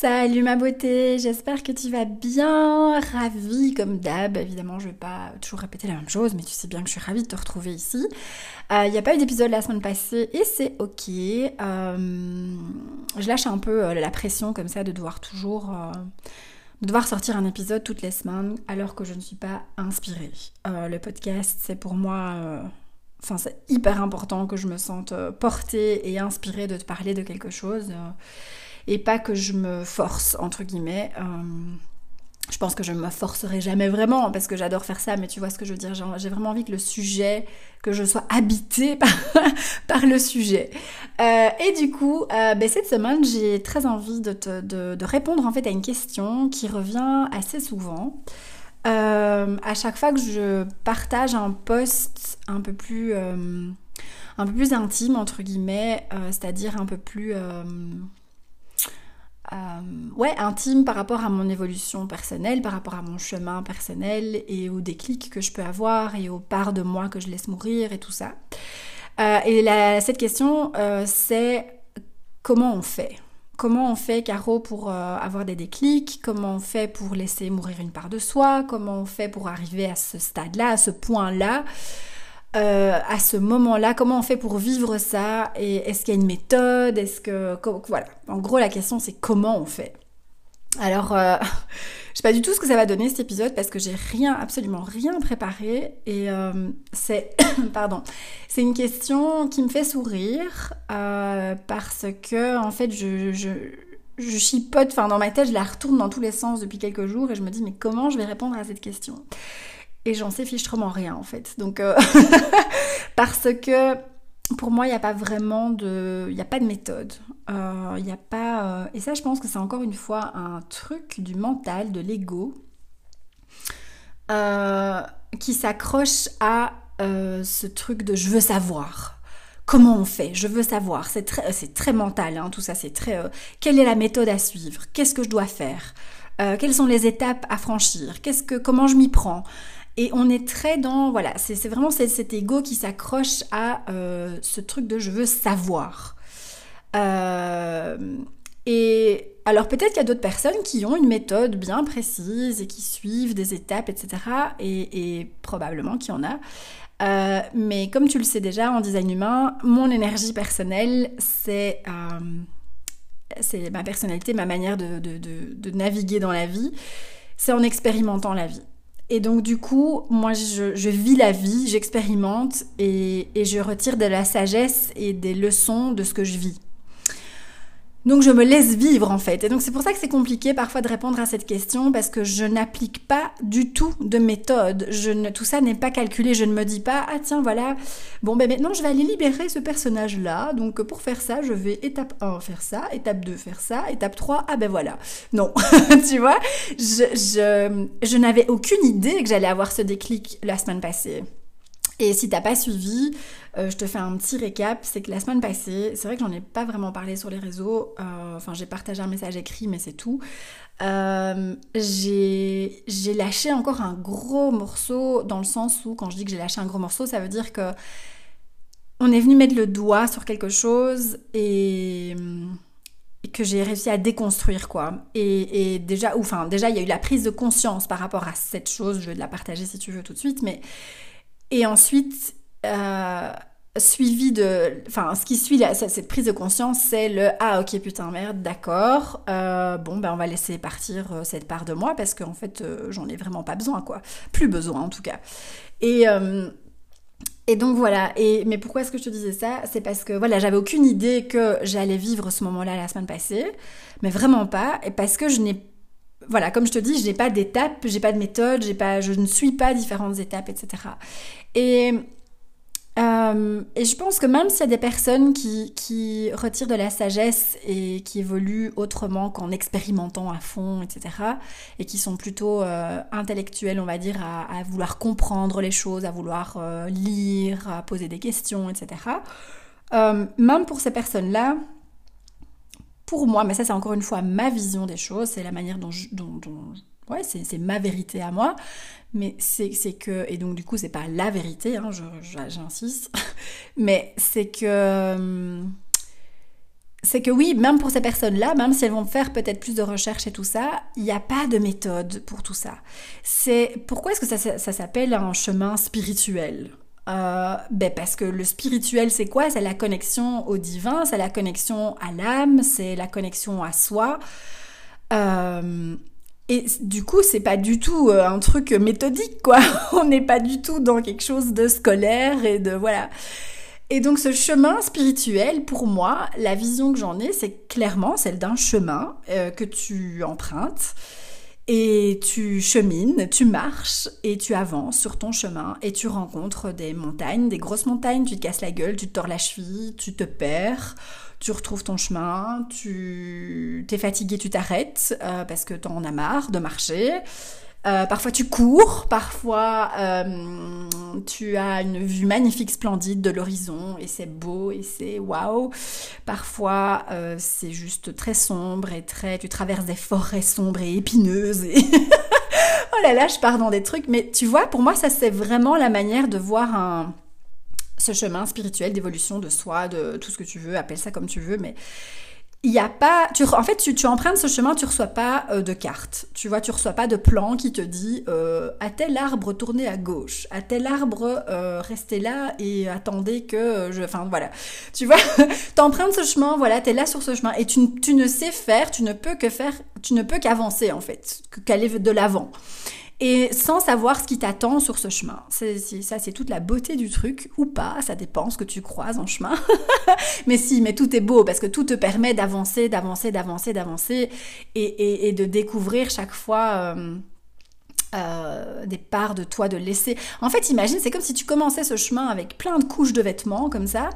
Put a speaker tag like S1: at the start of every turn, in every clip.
S1: Salut ma beauté, j'espère que tu vas bien, ravie comme d'hab. Évidemment, je vais pas toujours répéter la même chose, mais tu sais bien que je suis ravie de te retrouver ici. Euh, il n'y a pas eu d'épisode la semaine passée et c'est ok. Euh, je lâche un peu euh, la pression comme ça de devoir toujours sortir un épisode toutes les semaines alors que je ne suis pas inspirée. le podcast, c'est pour moi Enfin, c'est hyper important que je me sente portée et inspirée de te parler de quelque chose et pas que je me force, entre guillemets. Euh, je pense que je ne me forcerai jamais vraiment parce que j'adore faire ça, mais tu vois ce que je veux dire. J'ai vraiment envie que le sujet, que je sois habitée par, le sujet. Euh, et du coup, euh, ben, cette semaine, j'ai très envie de, te, répondre en fait à une question qui revient assez souvent. à chaque fois que je partage un post un peu plus, un peu plus intime entre guillemets, c'est-à-dire un peu plus euh, ouais, intime par rapport à mon évolution personnelle, par rapport à mon chemin personnel et aux déclics que je peux avoir et aux parts de moi que je laisse mourir et tout ça. Euh, et cette question, euh, c'est comment on fait? Comment on fait, Caro, pour avoir des déclics? Comment on fait pour laisser mourir une part de soi? Comment on fait pour arriver à ce stade-là, à ce point-là? Euh, à ce moment-là Comment on fait pour vivre ça Et est-ce qu'il y a une méthode Est-ce que voilà. En gros, la question c'est comment on fait. Alors, euh, je sais pas du tout ce que ça va donner cet épisode parce que j'ai rien, absolument rien préparé et euh, c'est, pardon, c'est une question qui me fait sourire parce que en fait je, je je chipote, enfin dans ma tête, je la retourne dans tous les sens depuis quelques jours et je me dis mais comment je vais répondre à cette question? Et j'en sais fichtrement rien en fait. Donc euh, parce que pour moi il n'y a pas vraiment de, il n'y a pas de méthode. Euh, il a pas euh, et ça je pense que c'est encore une fois un truc du mental, de l'ego qui s'accroche à ce truc de je veux savoir. Comment on fait? Je veux savoir. C'est très, très mental, hein, tout ça. C'est très. quelle est la méthode à suivre? Qu'est-ce que je dois faire? Quelles sont les étapes à franchir? Qu'est-ce que, comment je m'y prends? Et on est très dans, voilà, c'est vraiment cet ego qui s'accroche à euh, ce truc de je veux savoir. Euh, et alors peut-être qu'il y a d'autres personnes qui ont une méthode bien précise et qui suivent des étapes, etc. Et, probablement qu'il y en a. Euh, mais comme tu le sais déjà en design humain, mon énergie personnelle, c'est c'est ma personnalité, ma manière de, de naviguer dans la vie. C'est en expérimentant la vie. Et donc du coup, moi je, je vis la vie, j'expérimente et, et, je retire de la sagesse et des leçons de ce que je vis. Donc je me laisse vivre en fait. Et donc c'est pour ça que c'est compliqué parfois de répondre à cette question parce que je n'applique pas du tout de méthode. Tout ça n'est pas calculé. Je ne me dis pas ah tiens voilà bon ben maintenant je vais aller libérer ce personnage là. Donc pour faire ça je vais étape 1 faire ça, étape 2 faire ça, étape 3 ah ben voilà. Non tu vois? Je n'avais aucune idée que j'allais avoir ce déclic la semaine passée. Et si t'as pas suivi, euh, je te fais un petit récap. C'est que la semaine passée, c'est vrai que j'en ai pas vraiment parlé sur les réseaux. Euh, enfin, j'ai partagé un message écrit, mais c'est tout. Euh, j'ai lâché encore un gros morceau dans le sens où, quand je dis que j'ai lâché un gros morceau, ça veut dire que on est venu mettre le doigt sur quelque chose et, que j'ai réussi à déconstruire quoi. Et, déjà, enfin déjà il y a eu la prise de conscience par rapport à cette chose. Je vais la partager si tu veux tout de suite, mais et ensuite, euh, suivi de... Enfin, ce qui suit cette prise de conscience, c'est le « Ah, ok, putain, merde, d'accord. Euh, bon, ben on va laisser partir euh, cette part de moi parce qu'en fait, j'en ai vraiment pas besoin, quoi. Plus besoin, en tout cas. Et... Et donc voilà, et, mais pourquoi est-ce que je te disais ça? C'est parce que voilà, j'avais aucune idée que j'allais vivre ce moment-là la semaine passée, mais vraiment pas, et parce que je n'ai voilà, comme je te dis, je n'ai pas d'étapes, j'ai pas de méthode, je ne suis pas différentes étapes, etc. Et euh, et je pense que même s'il y a des personnes qui, retirent de la sagesse et qui évoluent autrement qu'en expérimentant à fond, etc., et qui sont plutôt euh, intellectuels, on va dire, à, vouloir comprendre les choses, à vouloir euh, lire, à poser des questions, etc., même pour ces personnes-là, pour moi, mais ça c'est encore une fois ma vision des choses, c'est la manière dont, dont, dont ouais, c'est ma vérité à moi, mais c'est que, et donc du coup, c'est pas la vérité, hein, j'insiste, mais c'est que. C'est que oui, même pour ces personnes-là, même si elles vont faire peut-être plus de recherches et tout ça, il n'y a pas de méthode pour tout ça. C'est pourquoi est-ce que ça, s'appelle un chemin spirituel? Euh, ben parce que le spirituel, c'est quoi? C'est la connexion au divin, c'est la connexion à l'âme, c'est la connexion à soi. Euh, et du coup, c'est pas du tout euh, un truc méthodique, quoi. On n'est pas du tout dans quelque chose de scolaire et de voilà. Et donc ce chemin spirituel, pour moi, la vision que j'en ai, c'est clairement celle d'un chemin que tu empruntes et tu chemines, tu marches et tu avances sur ton chemin et tu rencontres des montagnes, des grosses montagnes, tu te casses la gueule, tu te tords la cheville, tu te perds tu retrouves ton chemin, tu t'es fatigué, tu t'arrêtes euh, parce que t'en as marre de marcher. Euh, parfois tu cours, parfois euh, tu as une vue magnifique, splendide de l'horizon et c'est beau et c'est waouh. Parfois c'est juste très sombre et très, tu traverses des forêts sombres et épineuses et oh là là, je pars dans des trucs. Mais tu vois, pour moi ça c'est vraiment la manière de voir un ce chemin spirituel d'évolution de soi, de tout ce que tu veux, appelle ça comme tu veux, mais il n'y a pas. Tu, en fait, tu, tu empruntes ce chemin, tu reçois pas euh, de carte. Tu vois, tu reçois pas de plan qui te dit euh, à tel arbre tournez à gauche, à tel arbre euh, restez là et attendez que je. Enfin voilà. Tu vois, tu empruntes ce chemin, voilà, tu es là sur ce chemin et tu, tu, ne sais faire, tu ne peux que faire, tu ne peux qu'avancer en fait, qu'aller de l'avant et sans savoir ce qui t'attend sur ce chemin. C'est, ça, c'est toute la beauté du truc, ou pas, ça dépend ce que tu croises en chemin. mais si, mais tout est beau, parce que tout te permet d'avancer, d'avancer, d'avancer, d'avancer, et, de découvrir chaque fois... Euh, euh, des parts de toi, de laisser. En fait, imagine, c'est comme si tu commençais ce chemin avec plein de couches de vêtements, comme ça,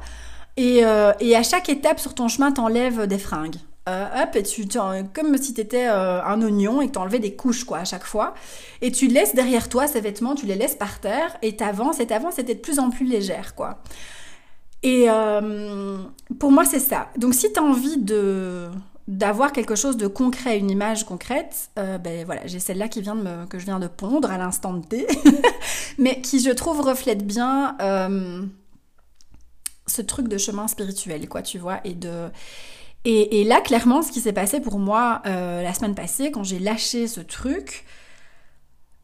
S1: et, euh, et à chaque étape sur ton chemin, t'enlèves des fringues. Euh, hop, et tu, comme si tu étais euh, un oignon et que tu des couches quoi à chaque fois. Et tu laisses derrière toi ces vêtements, tu les laisses par terre et t'avances et t'avances et de plus en plus légère quoi. Et euh, pour moi c'est ça. Donc si tu as envie de d'avoir quelque chose de concret, une image concrète, ben voilà, j'ai celle-là qui vient de me, que je viens de pondre à l'instant T, mais qui je trouve reflète bien ce truc de chemin spirituel, quoi, tu vois, et de et, là, clairement, ce qui s'est passé pour moi euh, la semaine passée, quand j'ai lâché ce truc,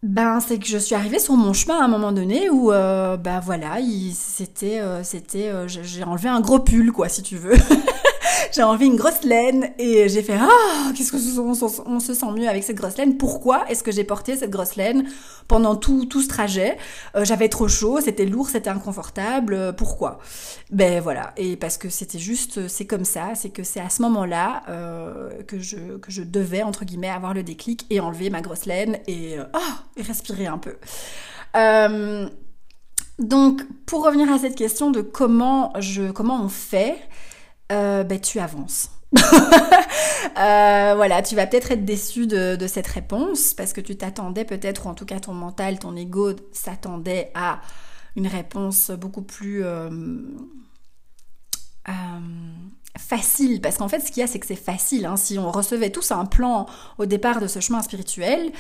S1: ben c'est que je suis arrivée sur mon chemin à un moment donné où, euh, ben voilà, c'était, euh, c'était, j'ai enlevé un gros pull, quoi, si tu veux. j'ai envie une grosse laine et j'ai fait ah qu'est-ce que on, se sent mieux avec cette grosse laine. Pourquoi est-ce que j'ai porté cette grosse laine pendant tout, tout ce trajet? Euh, j'avais trop chaud c'était lourd c'était inconfortable euh, pourquoi? Ben voilà. Et parce que c'était juste c'est comme ça c'est que c'est à ce moment-là euh, que je que je devais entre guillemets avoir le déclic et enlever ma grosse laine et ah et respirer un peu. Donc, pour revenir à cette question de comment je, comment on fait, euh, ben, tu avances. Euh, voilà, tu vas peut-être être déçu de, cette réponse parce que tu t'attendais peut-être, ou en tout cas ton mental, ton ego s'attendait à une réponse beaucoup plus euh, facile. Parce qu'en fait, ce qu'il y a, c'est que c'est facile. Hein. Si on recevait tous un plan au départ de ce chemin spirituel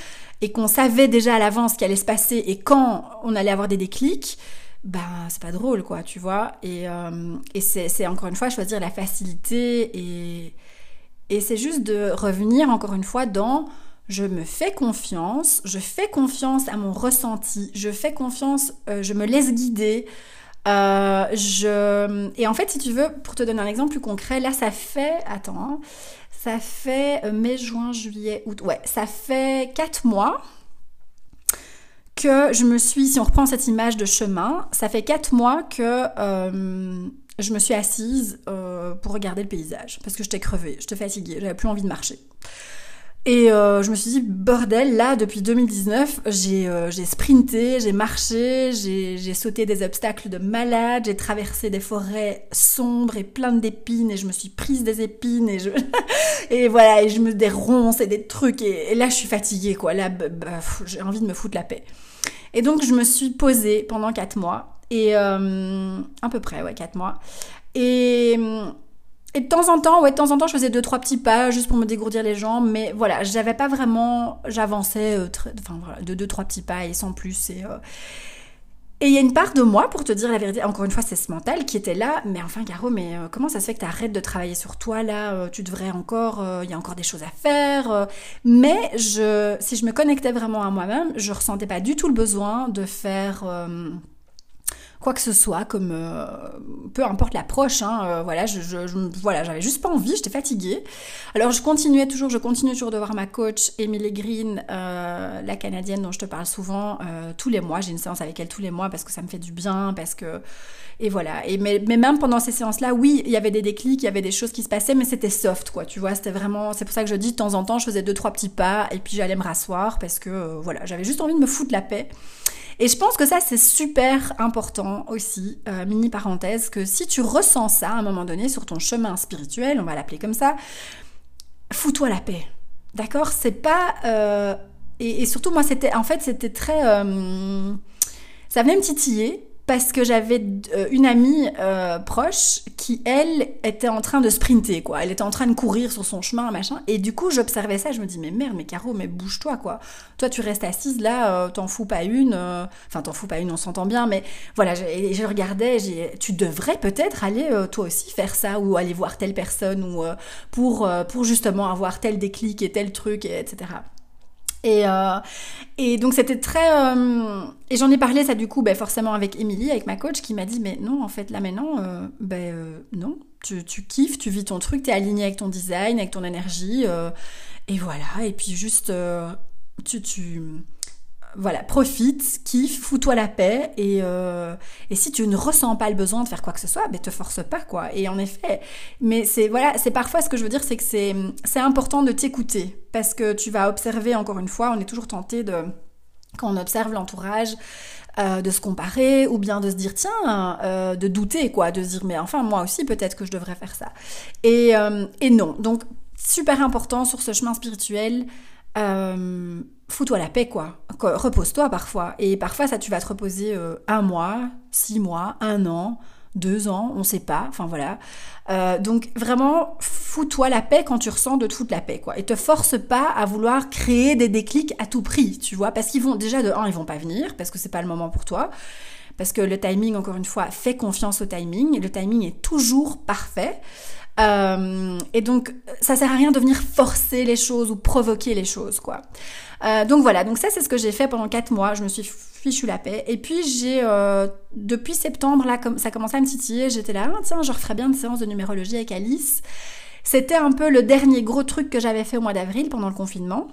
S1: et qu'on savait déjà à l'avance ce qui allait se passer et quand on allait avoir des déclics, ben c'est pas drôle quoi tu vois. Et, euh, et c'est encore une fois choisir la facilité et, et c'est juste de revenir encore une fois dans je me fais confiance je fais confiance à mon ressenti je fais confiance euh, je me laisse guider euh, je et en fait si tu veux pour te donner un exemple plus concret là ça fait attends hein, ça fait mai juin juillet août ouais ça fait quatre mois que je me suis, si on reprend cette image de chemin, ça fait quatre mois que euh, je me suis assise euh, pour regarder le paysage parce que j'étais crevée, j'étais fatiguée, j'avais plus envie de marcher. Et euh, je me suis dit, bordel, là, depuis 2019, j'ai sprinté, j'ai marché, j'ai sauté des obstacles de malade, j'ai traversé des forêts sombres et pleines d'épines, et je me suis prise des épines, et je... et voilà, et je me des ronces et des trucs, et, là, je suis fatiguée, quoi. Là, j'ai envie de me foutre la paix. Et donc, je me suis posée pendant 4 mois. Et euh, à peu près, ouais, 4 mois. Et, et de temps en temps, ouais, de temps en temps, je faisais deux, trois petits pas juste pour me dégourdir les jambes. Mais voilà, j'avais pas vraiment. J'avançais euh, enfin, voilà, de deux, trois petits pas et sans plus. Et, euh, et il y a une part de moi, pour te dire la vérité, encore une fois, c'est ce mental qui était là. Mais enfin, Caro, mais euh, comment ça se fait que tu de travailler sur toi là euh, Tu devrais encore, euh, il y a encore des choses à faire. mais je, si je me connectais vraiment à moi-même, je ressentais pas du tout le besoin de faire quoi que ce soit, comme euh, peu importe l'approche. Hein, euh, voilà, je, je, voilà, j'avais juste pas envie, j'étais fatiguée. Alors je continuais toujours, je continue toujours de voir ma coach Emily Green, euh, la canadienne dont je te parle souvent, tous les mois. J'ai une séance avec elle tous les mois parce que ça me fait du bien, parce que et voilà. Et mais, mais même pendant ces séances-là, oui, il y avait des déclics, il y avait des choses qui se passaient, mais c'était soft, quoi. Tu vois, c'était vraiment. C'est pour ça que je dis de temps en temps, je faisais deux trois petits pas et puis j'allais me rasseoir parce que voilà, j'avais juste envie de me foutre la paix. Et je pense que ça, c'est super important aussi, euh, mini parenthèse, que si tu ressens ça à un moment donné sur ton chemin spirituel, on va l'appeler comme ça, fous-toi la paix. D'accord? C'est pas... Euh, et, surtout, moi, c'était... En fait, c'était très... Euh, ça venait me titiller parce que j'avais euh, une amie euh, proche qui, elle, était en train de sprinter, quoi. Elle était en train de courir sur son chemin, machin. Et du coup, j'observais ça, je me dis, mais merde, mais Caro, mais bouge-toi, quoi. Toi, tu restes assise là, euh, t'en fous pas une. Enfin, t'en fous pas une, on s'entend bien, mais voilà, je, je regardais, tu devrais peut-être aller, toi aussi, faire ça, ou aller voir telle personne, ou pour, pour justement avoir tel déclic et tel truc, et, etc. Et, euh, et donc c'était très... Euh, et j'en ai parlé ça du coup ben, forcément avec Émilie, avec ma coach, qui m'a dit mais non en fait là maintenant, euh, ben non, tu, tu, kiffes, tu vis ton truc, tu es aligné avec ton design, avec ton énergie, et voilà, et puis juste tu... tu voilà, profite, kiffe, fous-toi la paix et, euh, et si tu ne ressens pas le besoin de faire quoi que ce soit, ben te force pas quoi. Et en effet, mais c'est voilà, c'est parfois ce que je veux dire, c'est que c'est c'est important de t'écouter parce que tu vas observer encore une fois, on est toujours tenté de quand on observe l'entourage. Euh, de se comparer ou bien de se dire tiens euh, de douter quoi de se dire mais enfin moi aussi peut-être que je devrais faire ça et, euh, et non donc super important sur ce chemin spirituel euh, fous-toi la paix, quoi. Repose-toi parfois. Et parfois, ça, tu vas te reposer euh, un mois, six mois, un an, deux ans, on sait pas. Enfin, voilà. Euh, donc, vraiment, fous-toi la paix quand tu ressens de toute la paix, quoi. Et te force pas à vouloir créer des déclics à tout prix, tu vois. Parce qu'ils vont, déjà, de un, ils vont pas venir, parce que c'est pas le moment pour toi. Parce que le timing, encore une fois, fait confiance au timing. Le timing est toujours parfait. Euh, et donc, ça sert à rien de venir forcer les choses ou provoquer les choses, quoi. Euh, donc voilà, donc ça c'est ce que j'ai fait pendant 4 mois, je me suis fichu la paix. Et puis j'ai, euh, depuis septembre, là, comme ça commençait à me titiller, j'étais là, ah, tiens, je referais bien une séance de numérologie avec Alice. C'était un peu le dernier gros truc que j'avais fait au mois d'avril pendant le confinement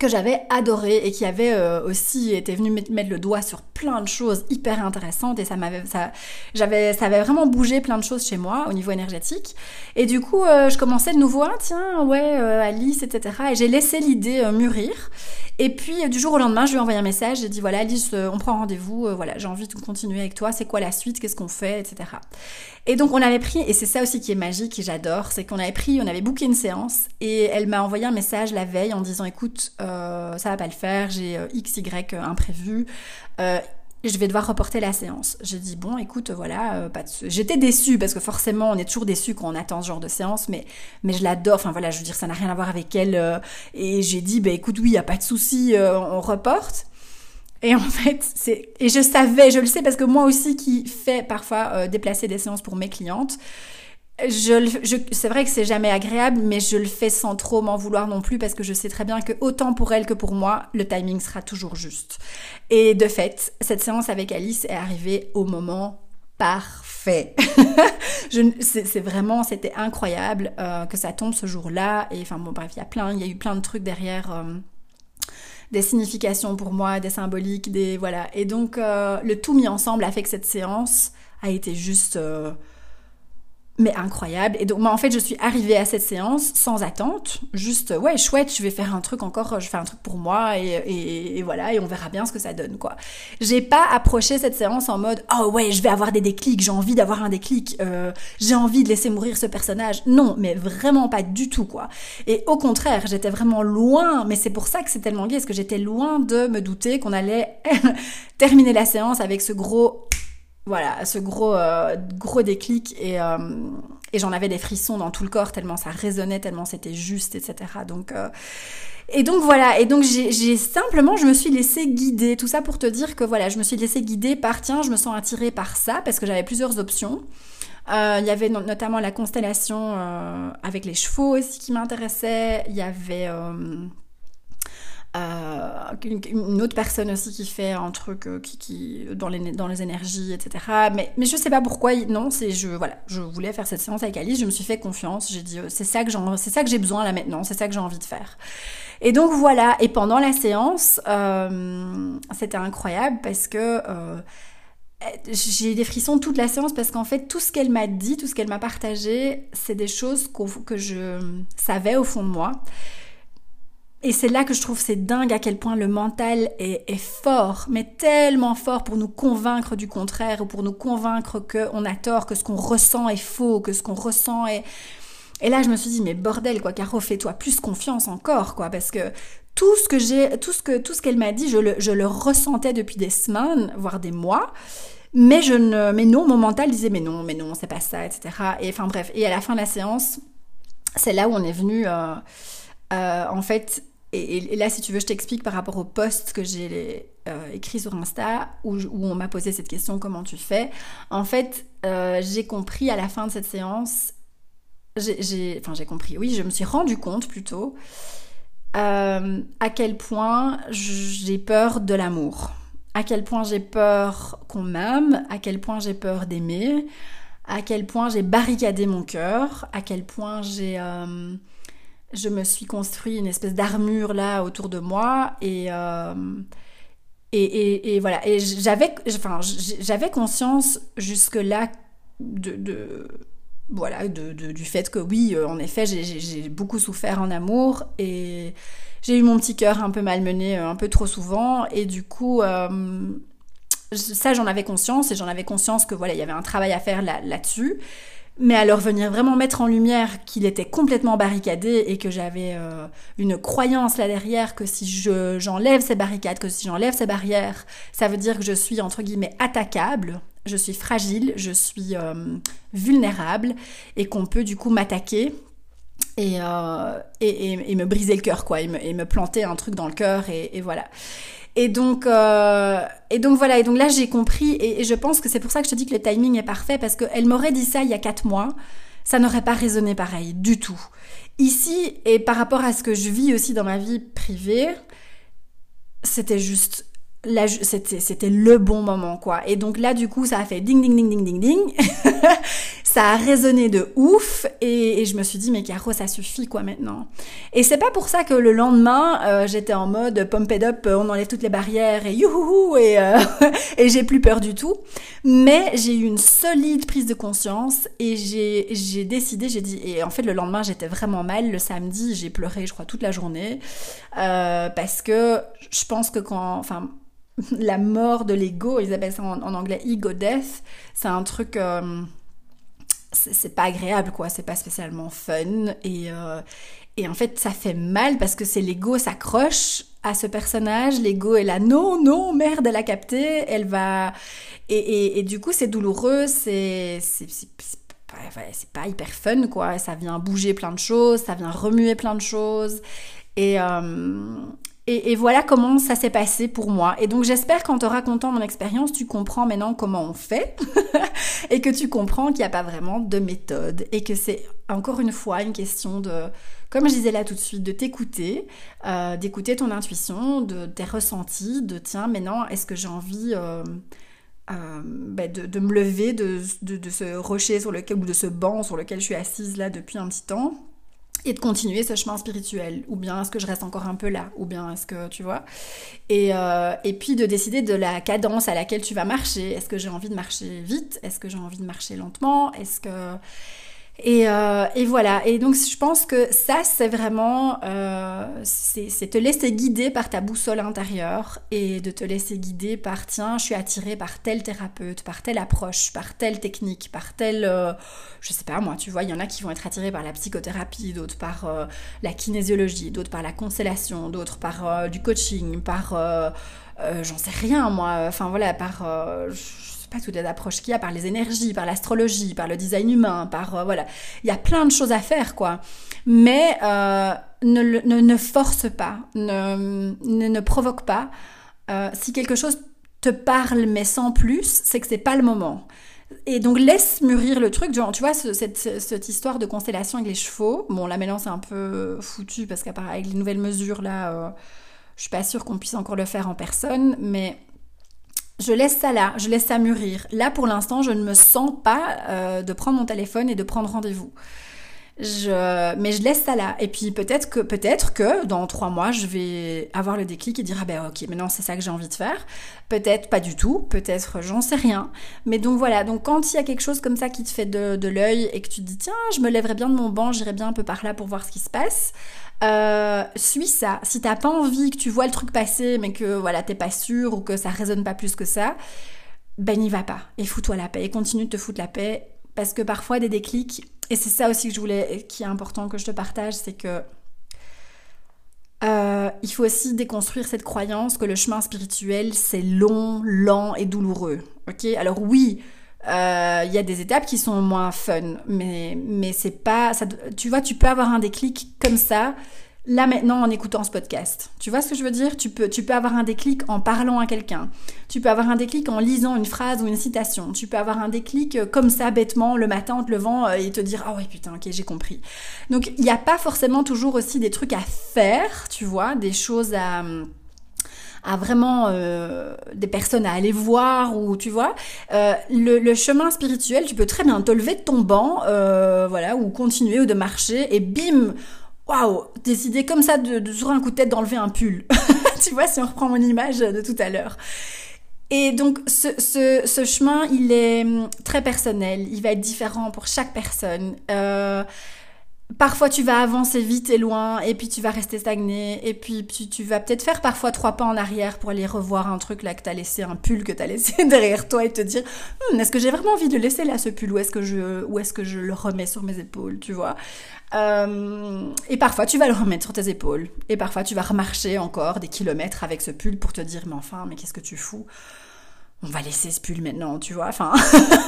S1: que j'avais adoré et qui avait aussi été venu mettre le doigt sur plein de choses hyper intéressantes et ça m'avait ça j'avais ça avait vraiment bougé plein de choses chez moi au niveau énergétique. Et du coup euh, je commençais de nouveau ah tiens ouais euh, Alice etc et j'ai laissé l'idée mûrir. Et puis du jour au lendemain je lui ai envoyé un message. J'ai dit voilà Alice on prend rendez-vous voilà j'ai envie de continuer avec toi. C'est quoi la suite? Qu'est-ce qu'on fait? Etc et donc on avait pris, et c'est ça aussi qui est magique et j'adore, c'est qu'on avait pris, on avait booké une séance et elle m'a envoyé un message la veille en disant écoute, euh, ça va pas le faire, j'ai euh, X, Y euh, je vais devoir reporter la séance. J'ai dit bon, écoute, voilà, pas de... j'étais déçue parce que forcément, on est toujours déçu quand on attend ce genre de séance, mais mais je l'adore. Enfin voilà, je veux dire, ça n'a rien à voir avec elle. et j'ai dit, bah écoute, oui, y a pas de souci, on reporte. Et en fait, c'est et je savais, je le sais parce que moi aussi qui fais parfois euh, déplacer des séances pour mes clientes, je, je c'est vrai que c'est jamais agréable, mais je le fais sans trop m'en vouloir non plus parce que je sais très bien que autant pour elle que pour moi, le timing sera toujours juste. Et de fait, cette séance avec Alice est arrivée au moment parfait. c'est vraiment, c'était incroyable euh, que ça tombe ce jour-là. Et enfin bon, bref, il y a plein, il y a eu plein de trucs derrière. Euh, des significations pour moi, des symboliques, des voilà. Et donc euh, le tout mis ensemble a fait que cette séance a été juste mais incroyable. Et donc, moi, en fait, je suis arrivée à cette séance sans attente, juste, ouais, chouette, je vais faire un truc encore, je fais un truc pour moi, et, et, voilà, et on verra bien ce que ça donne, quoi. J'ai pas approché cette séance en mode, oh ouais, je vais avoir des déclics, j'ai envie d'avoir un déclic, euh, j'ai envie de laisser mourir ce personnage. Non, mais vraiment pas du tout, quoi. Et au contraire, j'étais vraiment loin, mais c'est pour ça que c'est tellement gai, parce que j'étais loin de me douter qu'on allait terminer la séance avec ce gros voilà, ce gros, euh, gros déclic et, euh, et j'en avais des frissons dans tout le corps tellement ça résonnait, tellement c'était juste, etc. Donc, euh, et donc voilà, et donc j'ai simplement, je me suis laissée guider, tout ça pour te dire que voilà, je me suis laissée guider par, tiens, je me sens attirée par ça parce que j'avais plusieurs options. Il y avait notamment la constellation avec les chevaux aussi qui m'intéressait, il y avait... Euh, une autre personne aussi qui fait un truc euh, qui, qui, dans, les, dans les énergies, etc. Mais, mais je sais pas pourquoi, non, c'est je, voilà, je voulais faire cette séance avec Alice, je me suis fait confiance, j'ai dit, euh, c'est ça que c'est ça que j'ai besoin là maintenant, c'est ça que j'ai envie de faire. Et donc voilà, et pendant la séance, c'était incroyable parce que j'ai des frissons toute la séance parce qu'en fait, tout ce qu'elle m'a dit, tout ce qu'elle m'a partagé, c'est des choses que je savais au fond de moi. Et c'est là que je trouve c'est dingue à quel point le mental est, fort, mais tellement fort pour nous convaincre du contraire ou pour nous convaincre qu'on a tort, que ce qu'on ressent est faux, que ce qu'on ressent est... Et là, je me suis dit, mais bordel, quoi, Caro, fais-toi plus confiance encore, quoi, parce que tout ce que j'ai, tout ce que, tout ce qu'elle m'a dit, je le, je le ressentais depuis des semaines, voire des mois. Mais je ne, mais non, mon mental disait, mais non, mais non, c'est pas ça, etc. Et enfin, bref. Et à la fin de la séance, c'est là où on est venu, euh, euh, en fait, et, là, si tu veux, je t'explique par rapport au post que j'ai euh, écrit sur Insta, où, on m'a posé cette question comment tu fais. En fait, euh, j'ai compris à la fin de cette séance, enfin j'ai compris, oui, je me suis rendu compte plutôt à quel point j'ai peur de l'amour, à quel point j'ai peur qu'on m'aime, à quel point j'ai peur d'aimer, à quel point j'ai barricadé mon cœur, à quel point j'ai je me suis construit une espèce d'armure là autour de moi et, euh, et, et, voilà. Et j'avais, enfin, j'avais conscience jusque-là de, voilà, de, du fait que oui, euh, en effet, j'ai beaucoup souffert en amour et j'ai eu mon petit cœur un peu malmené euh, un peu trop souvent et du coup, ça j'en avais conscience et j'en avais conscience que voilà, il y avait un travail à faire là-dessus. Mais alors venir vraiment mettre en lumière qu'il était complètement barricadé et que j'avais euh, une croyance là derrière que si je, j'enlève ces barricades, que si j'enlève ces barrières, ça veut dire que je suis entre guillemets attaquable, je suis fragile, je suis euh, vulnérable et qu'on peut du coup m'attaquer et, euh, et, et, me briser le cœur quoi, et me, et me planter un truc dans le cœur et, voilà. Et donc, euh, et donc voilà, et donc là j'ai compris, et, je pense que c'est pour ça que je te dis que le timing est parfait, parce qu'elle m'aurait dit ça il y a quatre mois, ça n'aurait pas résonné pareil, du tout. Ici, et par rapport à ce que je vis aussi dans ma vie privée, c'était juste c'était le bon moment quoi. Et donc là du coup ça a fait ding ding ding ding ding ding. ça a résonné de ouf et, je me suis dit mais Caro ça suffit quoi maintenant. Et c'est pas pour ça que le lendemain euh, j'étais en mode pump it up, on enlève toutes les barrières et youhou et, euh, j'ai plus peur du tout. Mais j'ai eu une solide prise de conscience et j'ai décidé, j'ai dit et en fait le lendemain j'étais vraiment mal. Le samedi j'ai pleuré je crois toute la journée euh, parce que je pense que quand enfin la mort de l'ego, ils appellent ça en, anglais ego death, c'est un truc, euh, c'est pas agréable quoi, c'est pas spécialement fun. Et, euh, et en fait ça fait mal parce que c'est l'ego s'accroche à ce personnage, l'ego est là, non, non, merde, elle a capté, elle va... Et, et, du coup c'est douloureux, c'est... C'est pas hyper fun quoi, ça vient bouger plein de choses, ça vient remuer plein de choses. Et, euh, et, voilà comment ça s'est passé pour moi. Et donc j'espère qu'en te racontant mon expérience, tu comprends maintenant comment on fait et que tu comprends qu'il n'y a pas vraiment de méthode et que c'est encore une fois une question de, comme je disais là tout de suite, de t'écouter, euh, d'écouter ton intuition, de tes ressentis, de tiens maintenant est-ce que j'ai envie euh, euh, ben, de, me lever de, ce rocher sur lequel ou de ce banc sur lequel je suis assise là depuis un petit temps? Et de continuer ce chemin spirituel Ou bien est-ce que je reste encore un peu là Ou bien est-ce que tu vois. Et, euh, et puis de décider de la cadence à laquelle tu vas marcher. Est-ce que j'ai envie de marcher vite? Est-ce que j'ai envie de marcher lentement? Est-ce que et, euh, et, voilà. Et donc, je pense que ça, c'est vraiment, euh, c'est te laisser guider par ta boussole intérieure et de te laisser guider par, tiens, je suis attirée par tel thérapeute, par telle approche, par telle technique, par telle, euh, je sais pas moi, tu vois, il y en a qui vont être attirés par la psychothérapie, d'autres par euh, la kinésiologie, d'autres par la constellation, d'autres par du coaching, par, j'en sais rien moi, enfin voilà, par pas toutes les approches qu'il y a, par les énergies, par l'astrologie, par le design humain, par euh, voilà, il y a plein de choses à faire quoi. Mais euh, ne, ne, force pas, ne, ne, provoque pas. Euh, si quelque chose te parle mais sans plus, c'est que c'est pas le moment. Et donc laisse mûrir le truc. Genre, tu vois, cette, cette, histoire de constellation avec les chevaux. Bon, là maintenant c'est un peu foutu parce qu'avec les nouvelles mesures là, je suis pas sûre qu'on puisse encore le faire en personne, mais je laisse ça là, je laisse ça mûrir. Là, pour l'instant, je ne me sens pas euh, de prendre mon téléphone et de prendre rendez-vous. Mais je laisse ça là. Et puis peut-être que, peut-être que dans trois mois, je vais avoir le déclic et dire ah ben ok, maintenant c'est ça que j'ai envie de faire. Peut-être pas du tout, peut-être j'en sais rien. Mais donc voilà. Donc quand il y a quelque chose comme ça qui te fait de, l'œil et que tu te dis tiens, je me lèverais bien de mon banc, j'irai bien un peu par là pour voir ce qui se passe. Euh, suis ça. Si t'as pas envie, que tu vois le truc passer, mais que voilà, t'es pas sûr ou que ça résonne pas plus que ça, ben n'y va pas. Et fous-toi la paix. Et continue de te foutre la paix. Parce que parfois, des déclics, et c'est ça aussi que je voulais, qui est important que je te partage, c'est que euh, il faut aussi déconstruire cette croyance que le chemin spirituel c'est long, lent et douloureux. Ok? Alors oui, il euh, y a des étapes qui sont moins fun, mais, mais c'est pas. Ça, tu vois, tu peux avoir un déclic comme ça, là maintenant en écoutant ce podcast. Tu vois ce que je veux dire? Tu peux, tu peux avoir un déclic en parlant à quelqu'un. Tu peux avoir un déclic en lisant une phrase ou une citation. Tu peux avoir un déclic euh, comme ça, bêtement, le matin en te levant euh, et te dire Ah ouais, putain, ok, j'ai compris. Donc il n'y a pas forcément toujours aussi des trucs à faire, tu vois, des choses à à vraiment euh, des personnes à aller voir ou tu vois euh, le, chemin spirituel tu peux très bien te lever de ton banc euh, voilà ou continuer ou de marcher et bim waouh décider comme ça de, de sur un coup de tête d'enlever un pull. Tu vois si on reprend mon image de tout à l'heure. Et donc ce, ce, ce, chemin, il est hum, très personnel, il va être différent pour chaque personne. Euh, Parfois tu vas avancer vite et loin et puis tu vas rester stagné et puis tu, vas peut-être faire parfois trois pas en arrière pour aller revoir un truc là que t'as laissé, un pull que t'as laissé derrière toi et te dire hmm, est-ce que j'ai vraiment envie de laisser là ce pull ou est-ce que je, ou est-ce que je le remets sur mes épaules, tu vois? Euh, Et parfois tu vas le remettre sur tes épaules et parfois tu vas remarcher encore des kilomètres avec ce pull pour te dire mais enfin mais qu'est-ce que tu fous? On va laisser ce pull maintenant, tu vois. Enfin,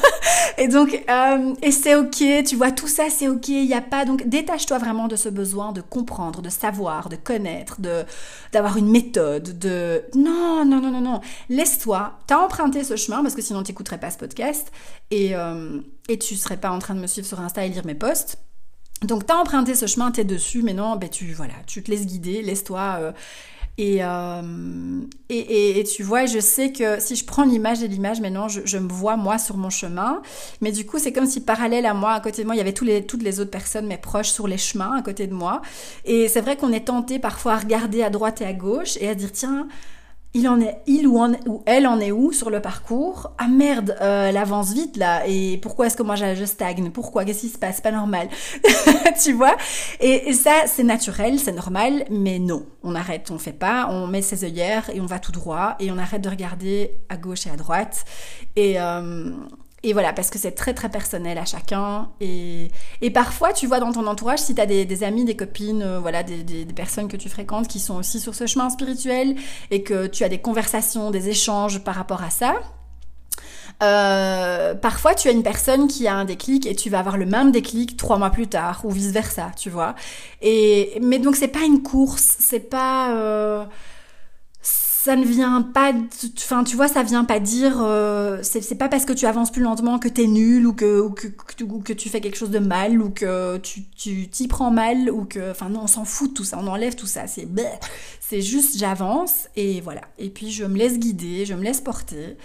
S1: et donc, euh, et c'est ok, tu vois, tout ça c'est ok. Il n'y a pas donc détache-toi vraiment de ce besoin de comprendre, de savoir, de connaître, de d'avoir une méthode, de non, non, non, non, non. Laisse-toi. T'as emprunté ce chemin parce que sinon t'écouterais pas ce podcast et euh, et tu serais pas en train de me suivre sur Insta et lire mes posts. Donc t'as emprunté ce chemin, t'es dessus, mais non, ben tu voilà, tu te laisses guider, laisse-toi. Euh, euh, et, et, et, tu vois, je sais que si je prends l'image et l'image, maintenant, je, je, me vois moi sur mon chemin. Mais du coup, c'est comme si parallèle à moi, à côté de moi, il y avait tous les, toutes les autres personnes, mes proches, sur les chemins à côté de moi. Et c'est vrai qu'on est tenté parfois à regarder à droite et à gauche et à dire, tiens, il en est, il ou, ou, elle en est où sur le parcours? Ah merde, euh, elle avance vite là. Et pourquoi est-ce que moi je, stagne? Pourquoi? Qu'est-ce qui se passe? Pas normal, tu vois? Et, ça, c'est naturel, c'est normal, mais non, on arrête, on fait pas, on met ses œillères et on va tout droit et on arrête de regarder à gauche et à droite. Et euh, et voilà, parce que c'est très très personnel à chacun. Et, et parfois, tu vois dans ton entourage, si tu as des, amis, des copines, euh, voilà, des, des, des, personnes que tu fréquentes qui sont aussi sur ce chemin spirituel et que tu as des conversations, des échanges par rapport à ça. Euh, parfois, tu as une personne qui a un déclic et tu vas avoir le même déclic trois mois plus tard ou vice versa, tu vois. Et mais donc c'est pas une course, c'est pas euh, ça ne vient pas, enfin tu vois, ça vient pas dire, euh, c'est pas parce que tu avances plus lentement que t'es nul ou que, ou que, que, tu fais quelque chose de mal ou que tu t'y prends mal ou que, enfin non, on s'en fout de tout ça, on enlève tout ça, c'est c'est juste j'avance et voilà. Et puis je me laisse guider, je me laisse porter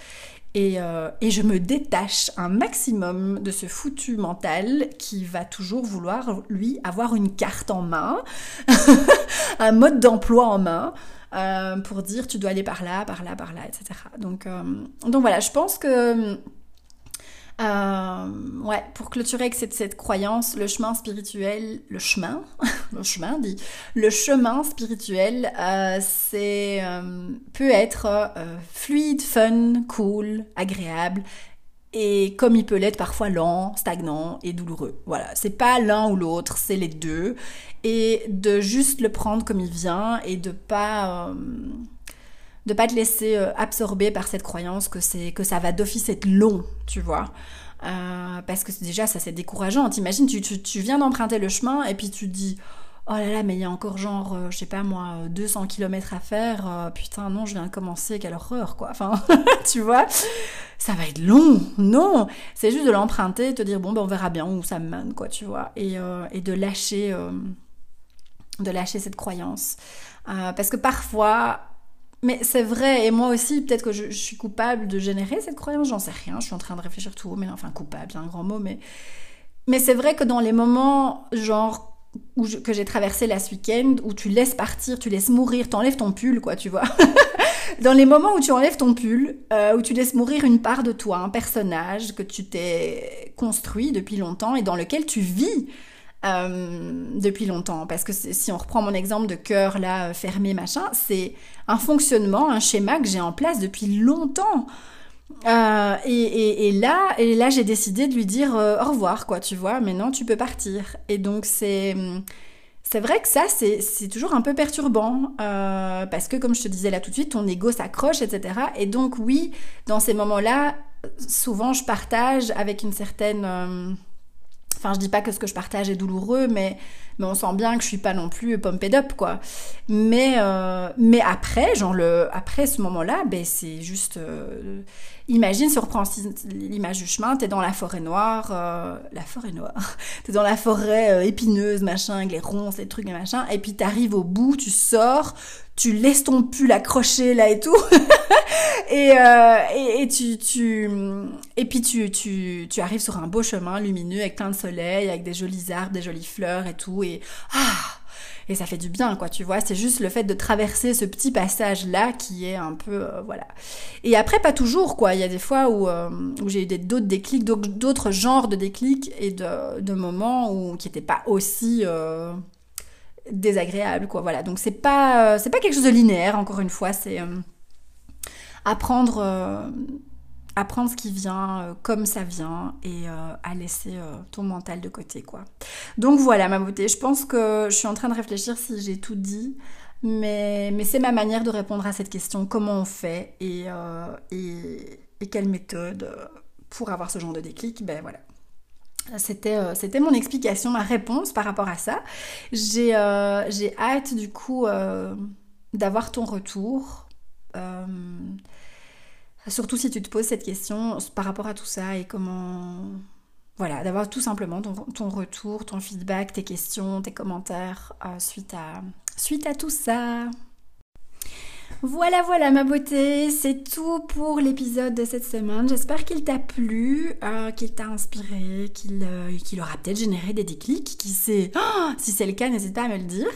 S1: Et, euh, et, je me détache un maximum de ce foutu mental qui va toujours vouloir, lui, avoir une carte en main, un mode d'emploi en main, euh, pour dire tu dois aller par là, par là, par là, etc. Euh, donc voilà, je pense que euh, ouais, pour clôturer avec cette, cette, croyance, le chemin spirituel, le chemin, le chemin dit, le chemin spirituel, euh, c'est euh, peut être euh, fluide, fun, cool, agréable. Et comme il peut l'être parfois lent, stagnant et douloureux. Voilà, c'est pas l'un ou l'autre, c'est les deux. Et de juste le prendre comme il vient et de pas euh, de pas te laisser euh, absorber par cette croyance que c'est que ça va d'office être long, tu vois. Euh, parce que déjà ça c'est décourageant. T'imagines, tu, tu, tu viens d'emprunter le chemin et puis tu te dis oh là là mais il y a encore genre euh, je sais pas moi 200 km à faire. Euh, putain non je viens de commencer quelle horreur quoi. Enfin tu vois ça va être long. Non c'est juste de l'emprunter, te dire bon ben on verra bien où ça me mène quoi tu vois et, euh, et de lâcher de lâcher cette croyance parce que parfois mais c'est vrai, et moi aussi, peut-être que je, suis coupable de générer cette croyance, j'en sais rien, je suis en train de réfléchir tout haut, mais enfin, coupable, c'est un grand mot, mais, mais c'est vrai que dans les moments, genre, où je, que j'ai traversé la ce week-end, où tu laisses partir, tu laisses mourir, t'enlèves ton pull, quoi, tu vois. dans les moments où tu enlèves ton pull, euh, où tu laisses mourir une part de toi, un personnage que tu t'es construit depuis longtemps et dans lequel tu vis, euh, depuis longtemps. Parce que si on reprend mon exemple de cœur là euh, fermé machin, c'est un fonctionnement, un schéma que j'ai en place depuis longtemps. Euh, et, et, et, là, et là j'ai décidé de lui dire au revoir, quoi, tu vois. Maintenant, tu peux partir. Et donc c'est c'est vrai que ça, c'est toujours un peu perturbant, parce que comme je te disais là tout de suite, ton ego s'accroche, etc. Et donc oui, dans ces moments-là, souvent je partage avec une certaine... Enfin, je dis pas que ce que je partage est douloureux, mais, mais on sent bien que je suis pas non plus pumped up, quoi. Mais, euh, mais après, genre, le, après ce moment-là, ben, c'est juste. Euh, imagine si on reprend l'image du chemin, t'es dans la forêt noire, euh, la forêt noire, t'es dans la forêt euh, épineuse, machin, avec les ronces, les trucs et machin, et puis t'arrives au bout, tu sors, tu laisses ton pull accroché là et tout, et, euh, et, et, tu, tu, et puis tu, tu, tu arrives sur un beau chemin lumineux avec plein de soleil, avec des jolis arbres, des jolies fleurs et tout, et ah, et ça fait du bien quoi tu vois. C'est juste le fait de traverser ce petit passage là qui est un peu euh, voilà. Et après pas toujours quoi. Il y a des fois où, euh, où j'ai eu d'autres déclics d'autres genres de déclics et de, de moments où qui n'étaient pas aussi euh, désagréables quoi. Voilà. Donc c'est pas c'est pas quelque chose de linéaire encore une fois. C'est apprendre apprendre ce qui vient euh, comme ça vient et euh, à laisser euh, ton mental de côté quoi. Donc voilà ma beauté, je pense que je suis en train de réfléchir si j'ai tout dit, mais, mais c'est ma manière de répondre à cette question, comment on fait et, et, quelle méthode pour avoir ce genre de déclic, ben voilà. C'était, mon explication, ma réponse par rapport à ça. J'ai hâte du coup d'avoir ton retour. Surtout si tu te poses cette question par rapport à tout ça et comment... Voilà, d'avoir tout simplement ton, retour, ton feedback, tes questions, tes commentaires euh, suite, à, suite à tout ça. Voilà, voilà ma beauté, c'est tout pour l'épisode de cette semaine. J'espère qu'il t'a plu, euh, qu'il t'a inspiré, qu'il euh, qu'il aura peut-être généré des déclics. Qui sait? Oh, Si c'est le cas, n'hésite pas à me le dire.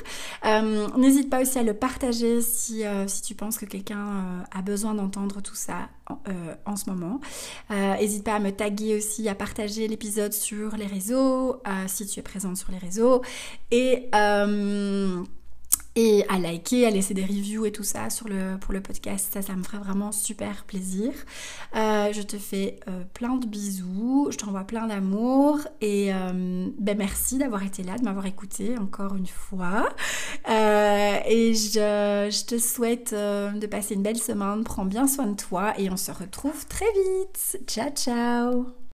S1: Euh, n'hésite pas aussi à le partager si, si tu penses que quelqu'un a besoin d'entendre tout ça en, en ce moment. N'hésite pas à me taguer aussi, à partager l'épisode sur les réseaux, si tu es présente sur les réseaux. Et et à liker, à laisser des reviews et tout ça sur le, pour le podcast. Ça, ça me ferait vraiment super plaisir. Euh, je te fais euh, plein de bisous, je t'envoie plein d'amour et euh, ben merci d'avoir été là, de m'avoir écouté encore une fois. Et je, je, te souhaite de passer une belle semaine, prends bien soin de toi et on se retrouve très vite. Ciao ciao